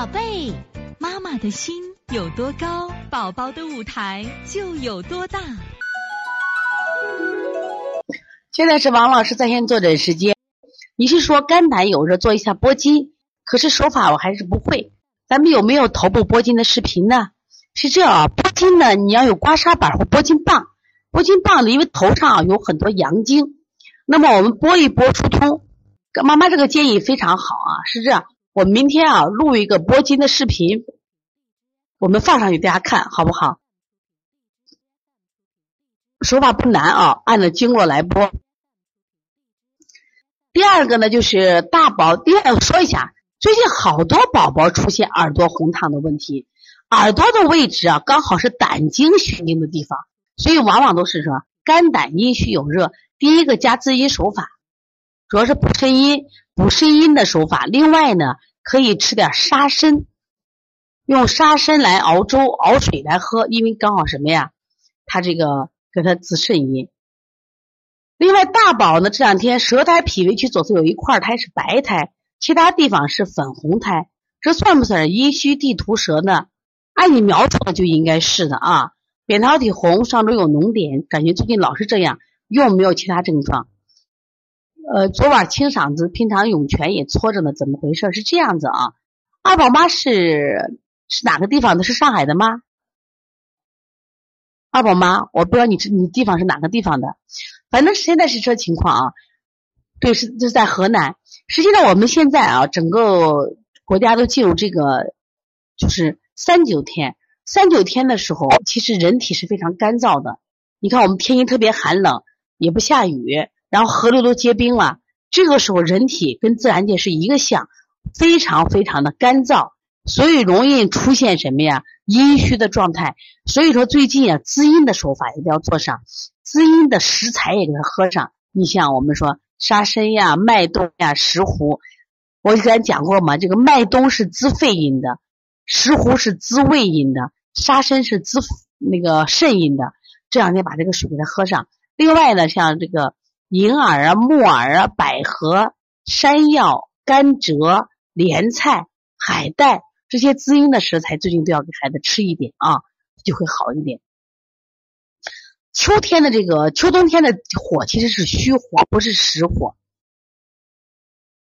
宝贝，妈妈的心有多高，宝宝的舞台就有多大。现在是王老师在线坐诊时间。你是说肝胆有热做一下拨筋，可是手法我还是不会。咱们有没有头部拨筋的视频呢？是这样啊，拨筋呢，你要有刮痧板或拨筋棒。拨筋棒呢，因为头上有很多阳经，那么我们拨一拨疏通。妈妈这个建议非常好啊，是这样。我明天啊录一个拨筋的视频，我们放上去大家看好不好？手法不难啊，按照经络来拨。第二个呢就是大宝，第二说一下，最近好多宝宝出现耳朵红烫的问题，耳朵的位置啊刚好是胆经循经的地方，所以往往都是什么肝胆阴虚有热。第一个加滋阴手法。主要是补肾阴、补肾阴的手法。另外呢，可以吃点沙参，用沙参来熬粥、熬水来喝，因为刚好什么呀？它这个给它滋肾阴。另外，大宝呢这两天舌苔、脾胃区左侧有一块苔是白苔，其他地方是粉红苔，这算不算阴虚地图舌呢？按你描述的就应该是的啊。扁桃体红，上周有脓点，感觉最近老是这样，又没有其他症状。呃，昨晚清嗓子，平常涌泉也搓着呢，怎么回事？是这样子啊，二宝妈是是哪个地方的？是上海的吗？二宝妈，我不知道你你地方是哪个地方的，反正现在是这情况啊。对，是是在河南。实际上我们现在啊，整个国家都进入这个就是三九天。三九天的时候，其实人体是非常干燥的。你看，我们天气特别寒冷，也不下雨。然后河流都结冰了，这个时候人体跟自然界是一个象，非常非常的干燥，所以容易出现什么呀？阴虚的状态。所以说最近啊，滋阴的手法一定要做上，滋阴的食材也给它喝上。你像我们说沙参呀、麦冬呀、石斛，我就跟咱讲过嘛，这个麦冬是滋肺阴的，石斛是滋胃阴的，沙参是滋那个肾阴的。这两天把这个水给它喝上。另外呢，像这个。银耳啊、木耳啊、百合、山药、甘蔗、莲菜、海带这些滋阴的食材，最近都要给孩子吃一点啊，就会好一点。秋天的这个秋冬天的火其实是虚火，不是实火。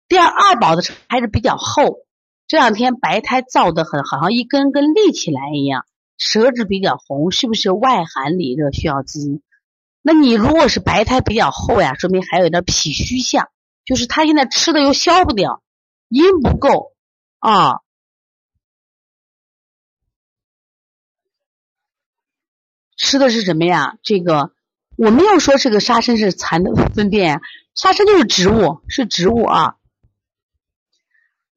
第二，二宝的还是比较厚，这两天白苔燥得很，好像一根根立起来一样，舌质比较红，是不是外寒里热需要滋阴？那你如果是白苔比较厚呀，说明还有点脾虚象，就是他现在吃的又消不掉，阴不够啊。吃的是什么呀？这个我没有说这个沙参是残的粪便，沙参就是植物，是植物啊。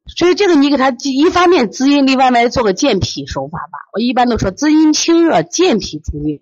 所以这个你给他一方面滋阴，另外做个健脾手法吧。我一般都说滋阴清热，健脾助运。